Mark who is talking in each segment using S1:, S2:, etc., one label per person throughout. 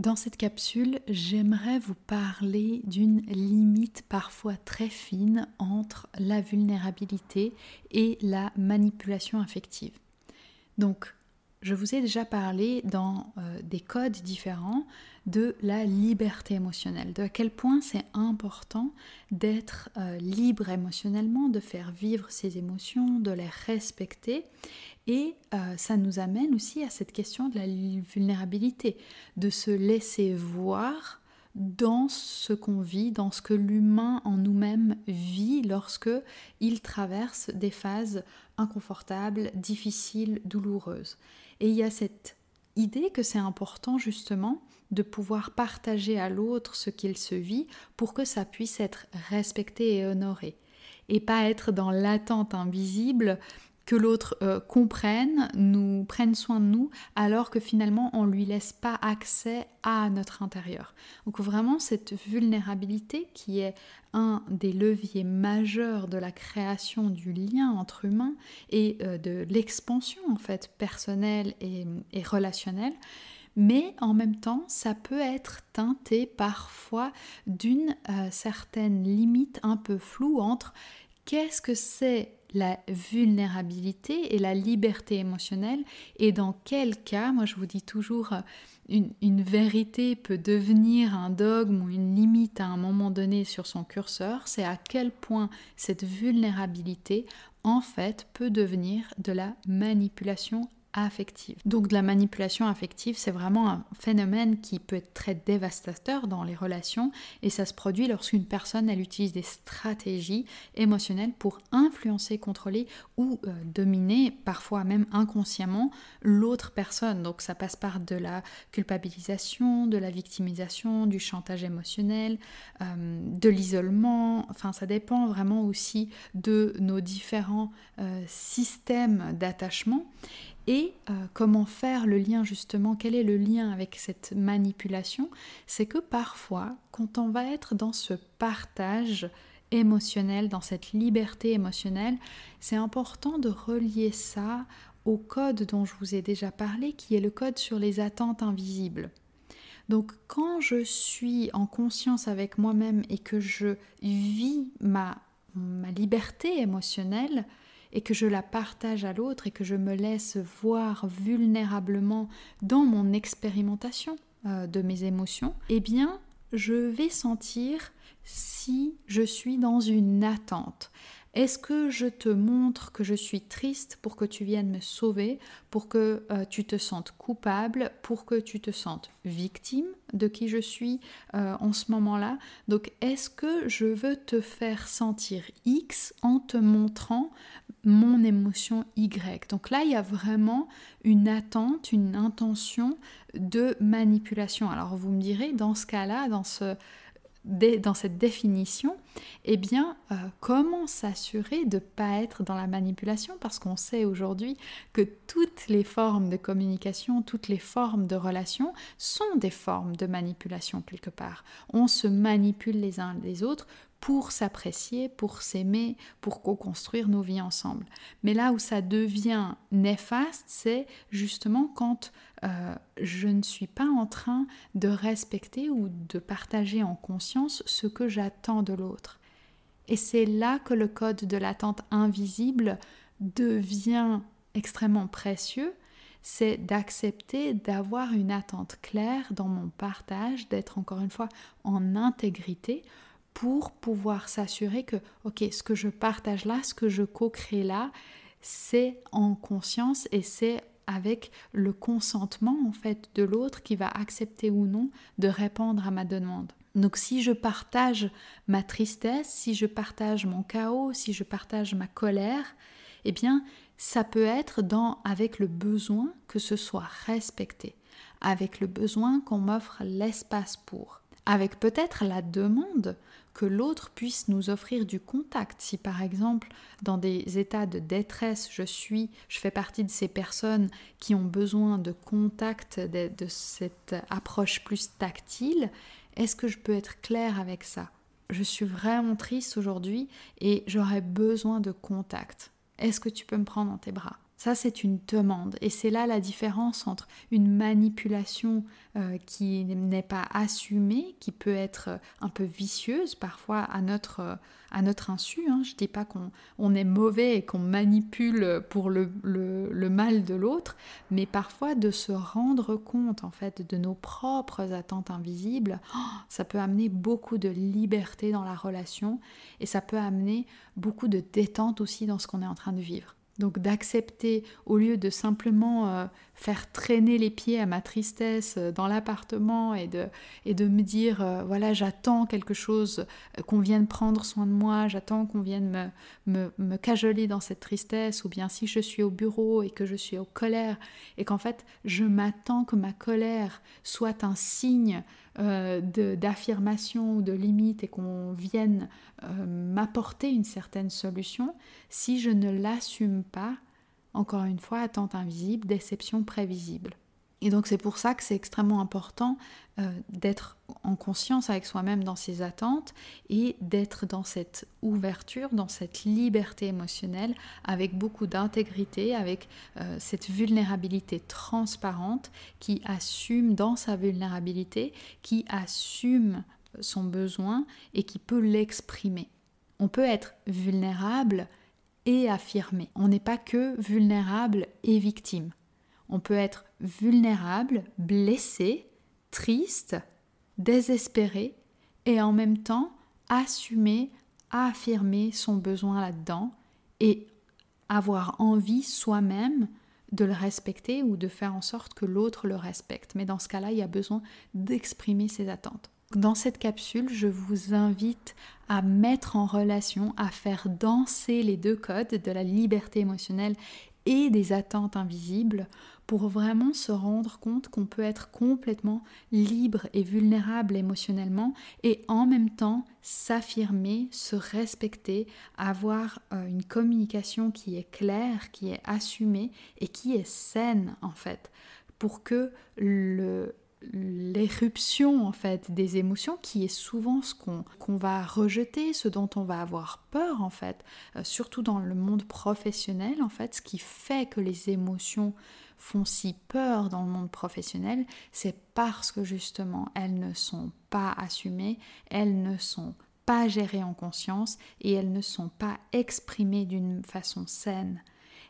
S1: Dans cette capsule, j'aimerais vous parler d'une limite parfois très fine entre la vulnérabilité et la manipulation affective. Je vous ai déjà parlé dans euh, des codes différents de la liberté émotionnelle, de à quel point c'est important d'être euh, libre émotionnellement, de faire vivre ses émotions, de les respecter. Et euh, ça nous amène aussi à cette question de la vulnérabilité, de se laisser voir dans ce qu'on vit, dans ce que l'humain en nous-mêmes vit lorsque il traverse des phases inconfortables, difficiles, douloureuses. Et il y a cette idée que c'est important justement de pouvoir partager à l'autre ce qu'il se vit pour que ça puisse être respecté et honoré et pas être dans l'attente invisible que l'autre euh, comprenne, nous prenne soin de nous, alors que finalement on lui laisse pas accès à notre intérieur. Donc vraiment cette vulnérabilité qui est un des leviers majeurs de la création du lien entre humains et euh, de l'expansion en fait personnelle et, relationnelle, mais en même temps, ça peut être teinté parfois d'une euh, certaine limite un peu floue entre qu'est-ce que c'est la vulnérabilité et la liberté émotionnelle et dans quel cas, moi je vous dis toujours, une, une, vérité peut devenir un dogme ou une limite à un moment donné sur son curseur, c'est à quel point cette vulnérabilité en fait peut devenir de la manipulation affective. Donc de la manipulation affective, c'est vraiment un phénomène qui peut être très dévastateur dans les relations et ça se produit lorsqu'une personne elle utilise des stratégies émotionnelles pour influencer, contrôler ou euh, dominer, parfois même inconsciemment, l'autre personne. Donc ça passe par de la culpabilisation, de la victimisation, du chantage émotionnel, euh, de l'isolement. Enfin ça dépend vraiment aussi de nos différents euh, systèmes d'attachement et euh, comment faire le lien justement, quel est le lien avec cette manipulation? C'est que parfois, quand on va être dans ce partage émotionnel, dans cette liberté émotionnelle, c'est important de relier ça au code dont je vous ai déjà parlé, qui est le code sur les attentes invisibles. Donc quand je suis en conscience avec moi-même et que je vis ma, ma liberté émotionnelle, et que je la partage à l'autre et que je me laisse voir vulnérablement dans mon expérimentation euh, de mes émotions, eh bien, je vais sentir si je suis dans une attente. Est-ce que je te montre que je suis triste pour que tu viennes me sauver, pour que euh, tu te sentes coupable, pour que tu te sentes victime de qui je suis euh, en ce moment-là? Donc est-ce que je veux te faire sentir X en te montrant mon émotion Y? Donc là, il y a vraiment une attente, une intention de manipulation. Alors vous me direz, dans ce cas-là, dans ce dans cette définition, eh bien, euh, comment s'assurer de ne pas être dans la manipulation? Parce qu'on sait aujourd'hui que toutes les formes de communication, toutes les formes de relations sont des formes de manipulation quelque part. On se manipule les uns les autres pour s'apprécier, pour s'aimer, pour co-construire nos vies ensemble. Mais là où ça devient néfaste, c'est justement quand euh, je ne suis pas en train de respecter ou de partager en conscience ce que j'attends de l'autre. Et c'est là que le code de l'attente invisible devient extrêmement précieux, c'est d'accepter d'avoir une attente claire dans mon partage, d'être encore une fois en intégrité pour pouvoir s'assurer que, ok, ce que je partage là, ce que je co-crée là, c'est en conscience et c'est avec le consentement en fait de l'autre qui va accepter ou non de répondre à ma demande. Donc si je partage ma tristesse, si je partage mon chaos, si je partage ma colère, eh bien ça peut être dans avec le besoin que ce soit respecté, avec le besoin qu'on m'offre l'espace pour, avec peut-être la demande que l'autre puisse nous offrir du contact. Si par exemple, dans des états de détresse, je suis, je fais partie de ces personnes qui ont besoin de contact, de, de cette approche plus tactile, est-ce que je peux être claire avec ça? Je suis vraiment triste aujourd'hui et j'aurais besoin de contact. Est-ce que tu peux me prendre dans tes bras? Ça, c'est une demande. Et c'est là la différence entre une manipulation euh, qui n'est pas assumée, qui peut être un peu vicieuse parfois à notre, euh, à notre insu. Hein. Je ne dis pas qu'on on est mauvais et qu'on manipule pour le, le, mal de l'autre, mais parfois de se rendre compte en fait de nos propres attentes invisibles, oh, ça peut amener beaucoup de liberté dans la relation et ça peut amener beaucoup de détente aussi dans ce qu'on est en train de vivre. Donc d'accepter, au lieu de simplement euh, faire traîner les pieds à ma tristesse euh, dans l'appartement et de, me dire, euh, voilà, j'attends quelque chose, qu'on vienne prendre soin de moi, j'attends qu'on vienne me, me, cajoler dans cette tristesse, ou bien si je suis au bureau et que je suis en colère, et qu'en fait, je m'attends que ma colère soit un signe euh, d'affirmation ou de limite et qu'on vienne euh, m'apporter une certaine solution, si je ne l'assume pas, encore une fois, attente invisible, déception prévisible. Et donc c'est pour ça que c'est extrêmement important euh, d'être en conscience avec soi-même dans ses attentes et d'être dans cette ouverture, dans cette liberté émotionnelle, avec beaucoup d'intégrité, avec euh, cette vulnérabilité transparente qui assume dans sa vulnérabilité, qui assume son besoin et qui peut l'exprimer. On peut être vulnérable et affirmé. On n'est pas que vulnérable et victime. On peut être vulnérable, blessé, triste, désespéré et en même temps assumer, affirmer son besoin là-dedans et avoir envie soi-même de le respecter ou de faire en sorte que l'autre le respecte. Mais dans ce cas-là, il y a besoin d'exprimer ses attentes. Dans cette capsule, je vous invite à mettre en relation, à faire danser les deux codes de la liberté émotionnelle et des attentes invisibles pour vraiment se rendre compte qu'on peut être complètement libre et vulnérable émotionnellement et en même temps s'affirmer, se respecter, avoir euh, une communication qui est claire, qui est assumée et qui est saine en fait, pour que le, l'éruption en fait des émotions qui est souvent ce qu'on va rejeter, ce dont on va avoir peur en fait, euh, surtout dans le monde professionnel en fait, ce qui fait que les émotions font si peur dans le monde professionnel, c'est parce que justement elles ne sont pas assumées, elles ne sont pas gérées en conscience et elles ne sont pas exprimées d'une façon saine.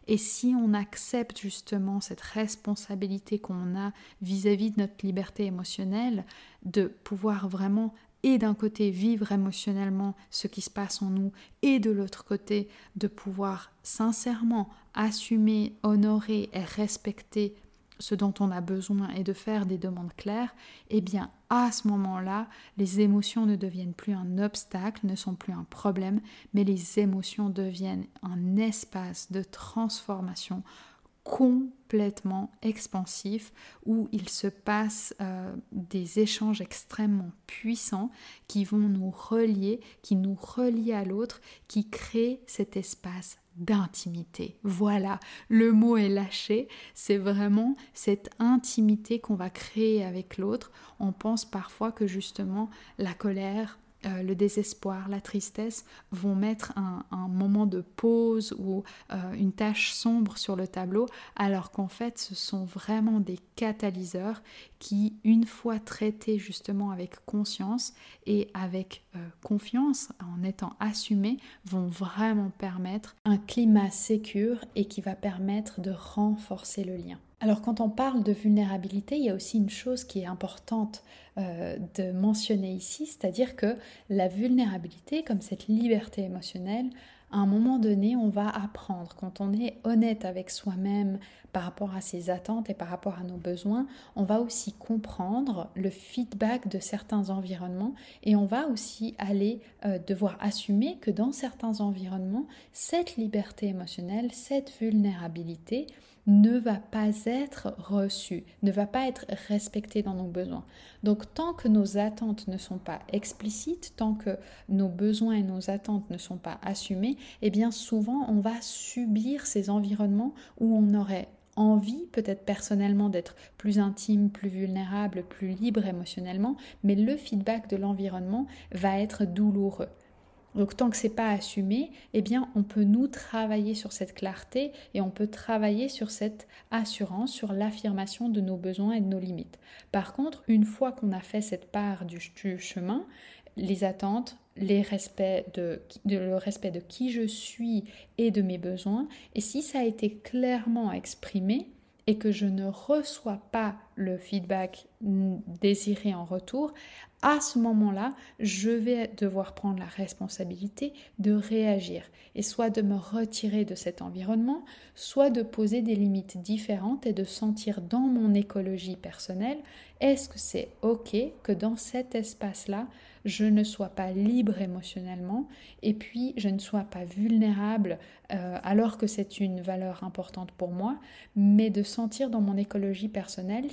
S1: Et si on accepte justement cette responsabilité qu'on a vis-à-vis de notre liberté émotionnelle, de pouvoir vraiment et d'un côté vivre émotionnellement ce qui se passe en nous et de l'autre côté de pouvoir sincèrement assumer, honorer et respecter ce dont on a besoin et de faire des demandes claires, eh bien à ce moment-là, les émotions ne deviennent plus un obstacle, ne sont plus un problème, mais les émotions deviennent un espace de transformation complètement expansif où il se passe euh, des échanges extrêmement puissants qui vont nous relier, qui nous relient à l'autre, qui créent cet espace d'intimité. Voilà, le mot est lâché, c'est vraiment cette intimité qu'on va créer avec l'autre. On pense parfois que justement la colère, euh, le désespoir, la tristesse vont mettre un, moment de pause ou euh, une tache sombre sur le tableau, alors qu'en fait ce sont vraiment des catalyseurs qui, une fois traités justement avec conscience et avec euh, confiance, en étant assumées, vont vraiment permettre un climat sécure et qui va permettre de renforcer le lien. Alors quand on parle de vulnérabilité, il y a aussi une chose qui est importante euh, de mentionner ici, c'est-à-dire que la vulnérabilité, comme cette liberté émotionnelle, à un moment donné, on va apprendre. Quand on est honnête avec soi-même par rapport à ses attentes et par rapport à nos besoins, on va aussi comprendre le feedback de certains environnements et on va aussi aller euh, devoir assumer que dans certains environnements, cette liberté émotionnelle, cette vulnérabilité, ne va pas être reçue, ne va pas être respectée dans nos besoins. Donc tant que nos attentes ne sont pas explicites, tant que nos besoins et nos attentes ne sont pas assumés, eh bien souvent on va subir ces environnements où on aurait envie peut-être personnellement d'être plus intime, plus vulnérable, plus libre émotionnellement, mais le feedback de l'environnement va être douloureux. Donc tant que c'est pas assumé, eh bien on peut nous travailler sur cette clarté et on peut travailler sur cette assurance, sur l'affirmation de nos besoins et de nos limites. Par contre, une fois qu'on a fait cette part du, chemin, les attentes, les respects de, le respect de qui je suis et de mes besoins, et si ça a été clairement exprimé, et que je ne reçois pas le feedback désiré en retour, à ce moment-là, je vais devoir prendre la responsabilité de réagir et soit de me retirer de cet environnement, soit de poser des limites différentes et de sentir dans mon écologie personnelle, est-ce que c'est OK que dans cet espace-là, je ne sois pas libre émotionnellement et puis je ne sois pas vulnérable euh, alors que c'est une valeur importante pour moi, mais de sentir dans mon écologie personnelle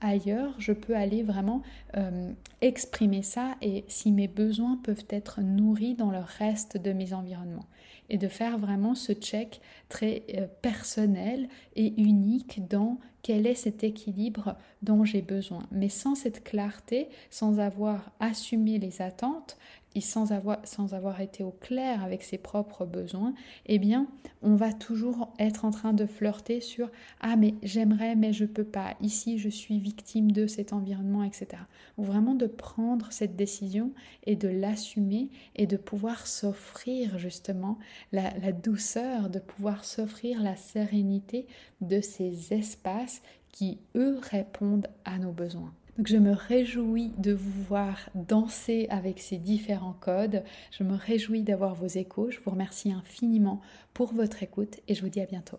S1: ailleurs, je peux aller vraiment euh, exprimer ça et si mes besoins peuvent être nourris dans le reste de mes environnements. Et de faire vraiment ce check très euh, personnel et unique dans quel est cet équilibre dont j'ai besoin. Mais sans cette clarté, sans avoir assumé les attentes, sans avoir, été au clair avec ses propres besoins, eh bien, on va toujours être en train de flirter sur Ah, mais j'aimerais, mais je peux pas. Ici, je suis victime de cet environnement, etc. Vraiment de prendre cette décision et de l'assumer et de pouvoir s'offrir justement la douceur, de pouvoir s'offrir la sérénité de ces espaces qui, eux, répondent à nos besoins. Donc je me réjouis de vous voir danser avec ces différents codes. Je me réjouis d'avoir vos échos. Je vous remercie infiniment pour votre écoute et je vous dis à bientôt.